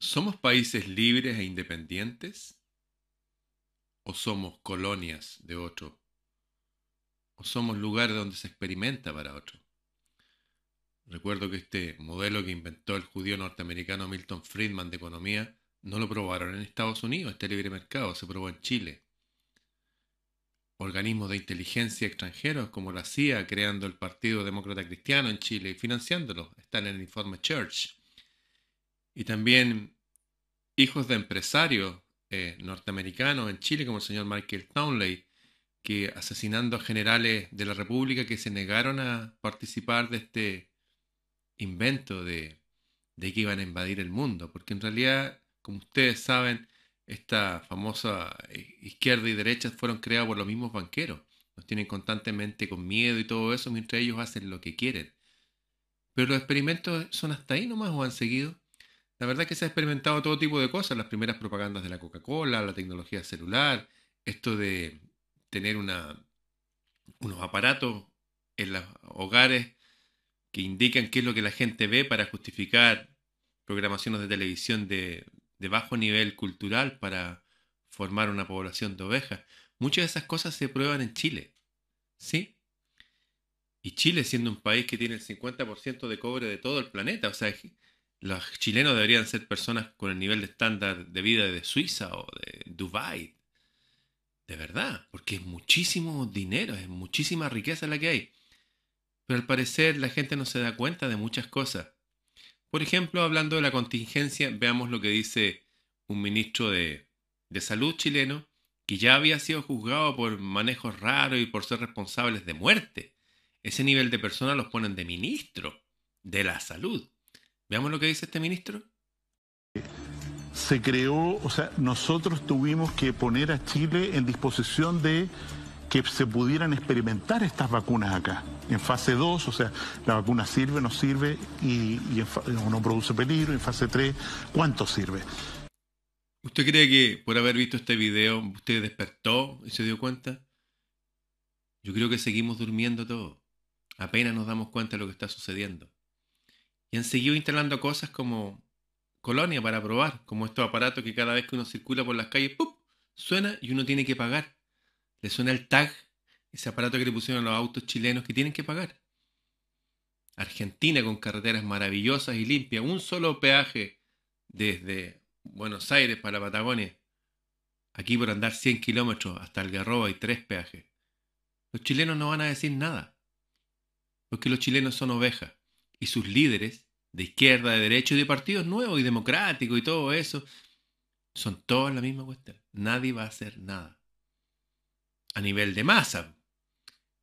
¿Somos países libres e independientes? ¿O somos colonias de otro? ¿O somos lugares donde se experimenta para otro? Recuerdo que este modelo que inventó el judío norteamericano Milton Friedman de economía no lo probaron en Estados Unidos, este libre mercado, se probó en Chile. Organismos de inteligencia extranjeros como la CIA creando el Partido Demócrata Cristiano en Chile y financiándolo, están en el informe Church y también hijos de empresarios eh, norteamericanos en Chile, como el señor Michael Townley, que asesinando a generales de la República que se negaron a participar de este invento de, de que iban a invadir el mundo, porque en realidad, como ustedes saben, esta famosa eh, izquierda y derecha fueron creadas por los mismos banqueros. Nos tienen constantemente con miedo y todo eso, mientras ellos hacen lo que quieren. Pero los experimentos son hasta ahí nomás o han seguido. La verdad es que se ha experimentado todo tipo de cosas, las primeras propagandas de la Coca-Cola, la tecnología celular, esto de tener unos aparatos en los hogares que indican qué es lo que la gente ve para justificar programaciones de televisión de, de bajo nivel cultural para formar una población de ovejas. Muchas de esas cosas se prueban en Chile. ¿Sí? Y Chile siendo un país que tiene el 50% de cobre de todo el planeta, o sea, los chilenos deberían ser personas con el nivel de estándar de vida de Suiza o de Dubai. De verdad, porque es muchísimo dinero, es muchísima riqueza la que hay. Pero al parecer la gente no se da cuenta de muchas cosas. Por ejemplo, hablando de la contingencia, veamos lo que dice un ministro de, de salud chileno que ya había sido juzgado por manejos raros y por ser responsables de muerte. Ese nivel de personas los ponen de ministro de la salud. Veamos lo que dice este ministro. Se creó, o sea, nosotros tuvimos que poner a Chile en disposición de que se pudieran experimentar estas vacunas acá, en fase 2, o sea, la vacuna sirve, no sirve, y, no produce peligro, en fase 3, ¿cuánto sirve? ¿Usted cree que por haber visto este video usted despertó y se dio cuenta? Yo creo que seguimos durmiendo todos. Apenas nos damos cuenta de lo que está sucediendo. Y han seguido instalando cosas como colonia para probar, como estos aparatos que cada vez que uno circula por las calles, ¡pum! suena y uno tiene que pagar. Le suena el tag, ese aparato que le pusieron a los autos chilenos que tienen que pagar. Argentina con carreteras maravillosas y limpias, un solo peaje desde Buenos Aires para Patagonia. Aquí por andar 100 kilómetros hasta Algarroba hay tres peajes. Los chilenos no van a decir nada, porque los chilenos son ovejas y sus líderes de izquierda, de derecha y de partidos nuevos y democráticos y todo eso, son todos la misma cuestión. Nadie va a hacer nada. A nivel de masa,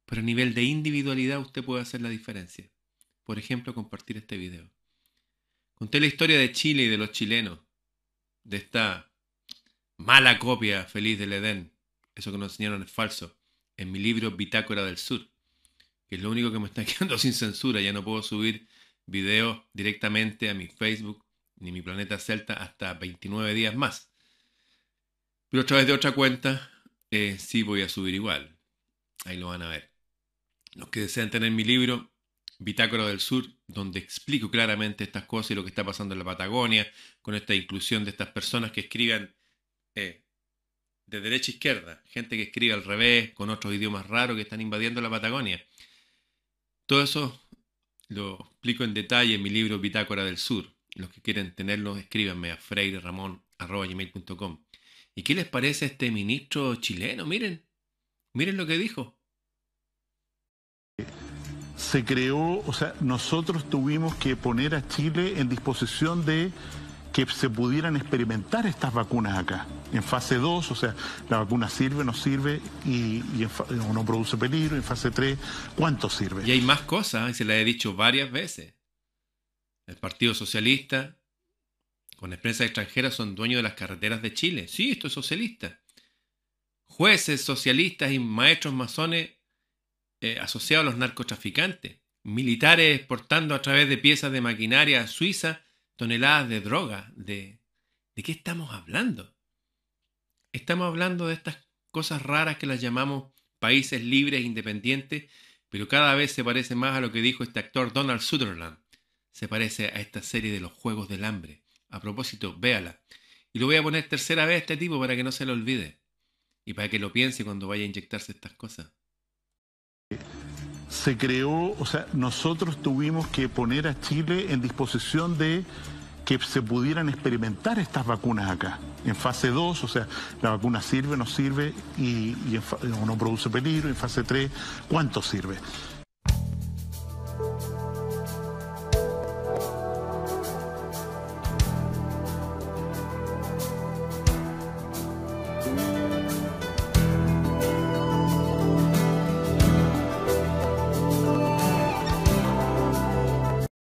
pero a nivel de individualidad usted puede hacer la diferencia. Por ejemplo, compartir este video. Conté la historia de Chile y de los chilenos, de esta mala copia feliz del Edén, eso que nos enseñaron es falso, en mi libro Bitácora del Sur que es lo único que me está quedando sin censura. Ya no puedo subir videos directamente a mi Facebook ni mi planeta Celta hasta 29 días más. Pero a través de otra cuenta eh, sí voy a subir igual. Ahí lo van a ver. Los que desean tener mi libro, Bitácora del Sur, donde explico claramente estas cosas y lo que está pasando en la Patagonia, con esta inclusión de estas personas que escriban eh, de derecha a izquierda, gente que escribe al revés, con otros idiomas raros que están invadiendo la Patagonia. Todo eso lo explico en detalle en mi libro Bitácora del Sur. Los que quieren tenerlo, escríbanme a freireramon.com. ¿Y qué les parece este ministro chileno? Miren, miren lo que dijo. Se creó, o sea, nosotros tuvimos que poner a Chile en disposición de que se pudieran experimentar estas vacunas acá, en fase 2, o sea, la vacuna sirve, no sirve y, no produce peligro, en fase 3, ¿cuánto sirve? Y hay más cosas, y se las he dicho varias veces. El Partido Socialista, con empresas extranjeras, son dueños de las carreteras de Chile. Sí, esto es socialista. Jueces socialistas y maestros masones eh, asociados a los narcotraficantes. Militares exportando a través de piezas de maquinaria suiza toneladas de droga. De, ¿De qué estamos hablando? Estamos hablando de estas cosas raras que las llamamos países libres e independientes, pero cada vez se parece más a lo que dijo este actor Donald Sutherland. Se parece a esta serie de los Juegos del Hambre. A propósito, véala. Y lo voy a poner tercera vez a este tipo para que no se lo olvide. Y para que lo piense cuando vaya a inyectarse estas cosas. Se creó, o sea, nosotros tuvimos que poner a Chile en disposición de que se pudieran experimentar estas vacunas acá, en fase 2, o sea, la vacuna sirve, no sirve y, y en no produce peligro, en fase 3, ¿cuánto sirve?